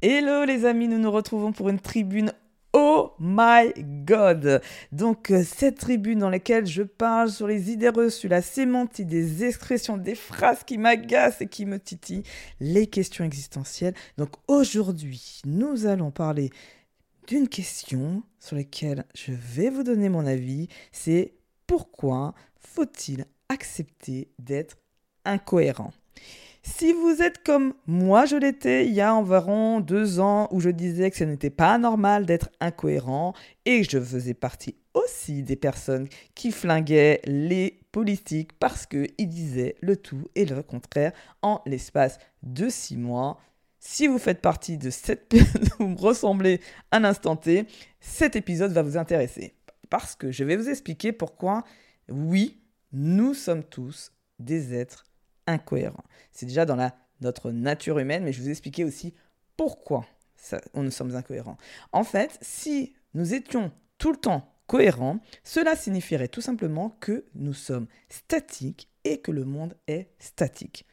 Hello les amis, nous nous retrouvons pour une tribune. Oh my God. Donc euh, cette tribune dans laquelle je parle sur les idées reçues, la sémantique, des expressions, des phrases qui m'agacent et qui me titillent, les questions existentielles. Donc aujourd'hui, nous allons parler d'une question sur laquelle je vais vous donner mon avis, c'est pourquoi faut-il accepter d'être incohérent? Si vous êtes comme moi, je l'étais il y a environ deux ans où je disais que ce n'était pas normal d'être incohérent et je faisais partie aussi des personnes qui flinguaient les politiques parce qu'ils disaient le tout et le contraire en l'espace de six mois. Si vous faites partie de cette vous me ressemblez un instant T, cet épisode va vous intéresser parce que je vais vous expliquer pourquoi, oui, nous sommes tous des êtres incohérent. C'est déjà dans notre nature humaine, mais je vous expliquer aussi pourquoi on, nous sommes incohérents. En fait, si nous étions tout le temps cohérents, cela signifierait tout simplement que nous sommes statiques et que le monde est statique.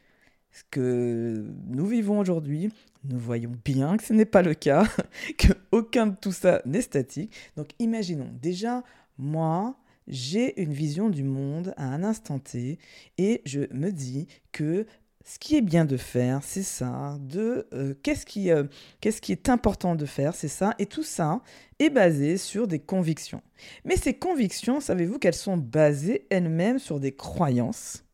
Ce que nous vivons aujourd'hui, nous voyons bien que ce n'est pas le cas, que aucun de tout ça n'est statique. Donc imaginons déjà, moi, j'ai une vision du monde à un instant T et je me dis que ce qui est bien de faire, c'est ça, de euh, qu'est-ce qui, euh, qu'est-ce qui est important de faire, c'est ça, et tout ça est basé sur des convictions. Mais ces convictions, savez-vous qu'elles sont basées elles-mêmes sur des croyances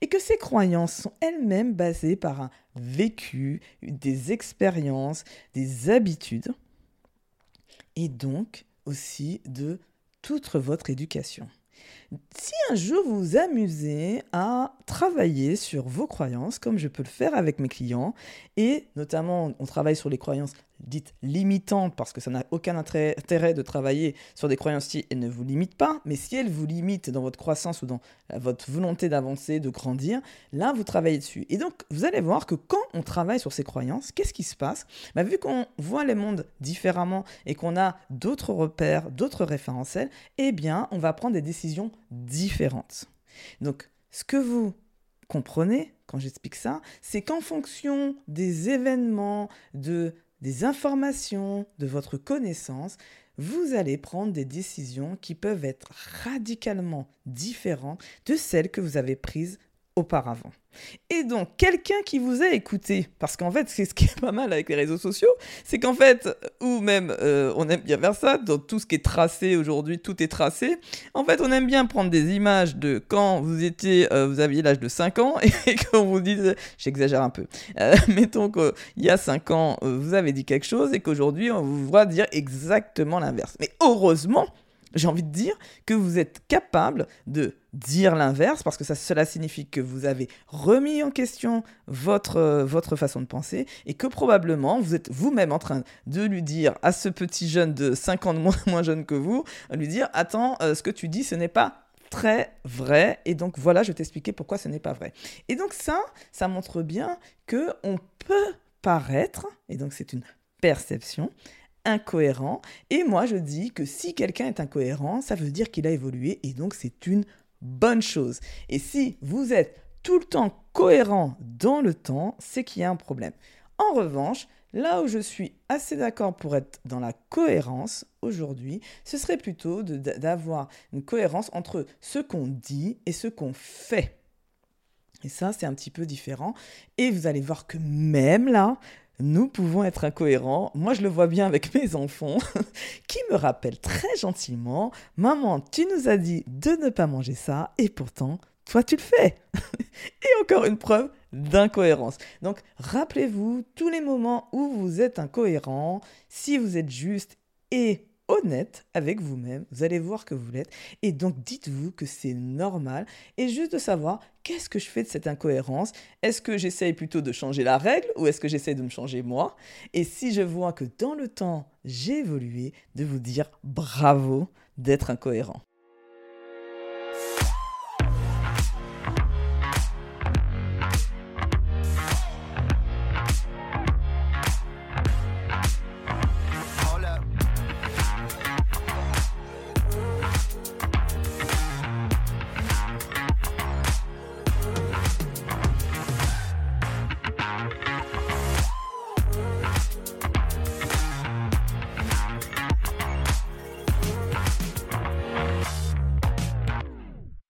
et que ces croyances sont elles-mêmes basées par un vécu, des expériences, des habitudes, et donc aussi de toute votre éducation. Si un jour vous vous amusez à travailler sur vos croyances, comme je peux le faire avec mes clients, et notamment on travaille sur les croyances dites limitantes, parce que ça n'a aucun intérêt de travailler sur des croyances si elles ne vous limitent pas, mais si elles vous limitent dans votre croissance ou dans votre volonté d'avancer, de grandir, là, vous travaillez dessus. Et donc, vous allez voir que quand on travaille sur ces croyances, qu'est-ce qui se passe? Bah, Vu qu'on voit les mondes différemment et qu'on a d'autres repères, d'autres référentiels, eh bien, on va prendre des décisions différentes. Donc, ce que vous comprenez quand j'explique ça, c'est qu'en fonction des événements, de des informations, de votre connaissance, vous allez prendre des décisions qui peuvent être radicalement différentes de celles que vous avez prises auparavant. Et donc, quelqu'un qui vous a écouté, parce qu'en fait, c'est ce qui est pas mal avec les réseaux sociaux, c'est qu'en fait, ou même euh, on aime bien faire ça, dans tout ce qui est tracé aujourd'hui, tout est tracé. En fait, on aime bien prendre des images de quand vous étiez, euh, vous aviez l'âge de 5 ans, et qu'on vous dise, j'exagère un peu, euh, mettons qu'il y a 5 ans, vous avez dit quelque chose, et qu'aujourd'hui, on vous voit dire exactement l'inverse. Mais heureusement, j'ai envie de dire que vous êtes capable de dire l'inverse, parce que cela signifie que vous avez remis en question votre, euh, votre façon de penser, et que probablement vous êtes vous-même en train de lui dire à ce petit jeune de 5 ans de moins, moins jeune que vous, lui dire, attends, euh, ce que tu dis, ce n'est pas très vrai, et donc voilà, je vais t'expliquer pourquoi ce n'est pas vrai. Et donc ça, ça montre bien que on peut paraître, et donc c'est une perception, incohérent. Et moi, je dis que si quelqu'un est incohérent, ça veut dire qu'il a évolué et donc c'est une bonne chose. Et si vous êtes tout le temps cohérent dans le temps, c'est qu'il y a un problème. En revanche, là où je suis assez d'accord pour être dans la cohérence aujourd'hui, ce serait plutôt d'avoir une cohérence entre ce qu'on dit et ce qu'on fait. Et ça, c'est un petit peu différent. Et vous allez voir que même là, nous pouvons être incohérents. Moi, je le vois bien avec mes enfants qui me rappellent très gentiment, Maman, tu nous as dit de ne pas manger ça, et pourtant, toi, tu le fais. et encore une preuve d'incohérence. Donc, rappelez-vous tous les moments où vous êtes incohérent, si vous êtes juste et honnête avec vous-même, vous allez voir que vous l'êtes, et donc dites-vous que c'est normal, et juste de savoir qu'est-ce que je fais de cette incohérence, est-ce que j'essaye plutôt de changer la règle, ou est-ce que j'essaye de me changer moi, et si je vois que dans le temps j'ai évolué, de vous dire bravo d'être incohérent.